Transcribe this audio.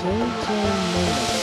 JJ Miller.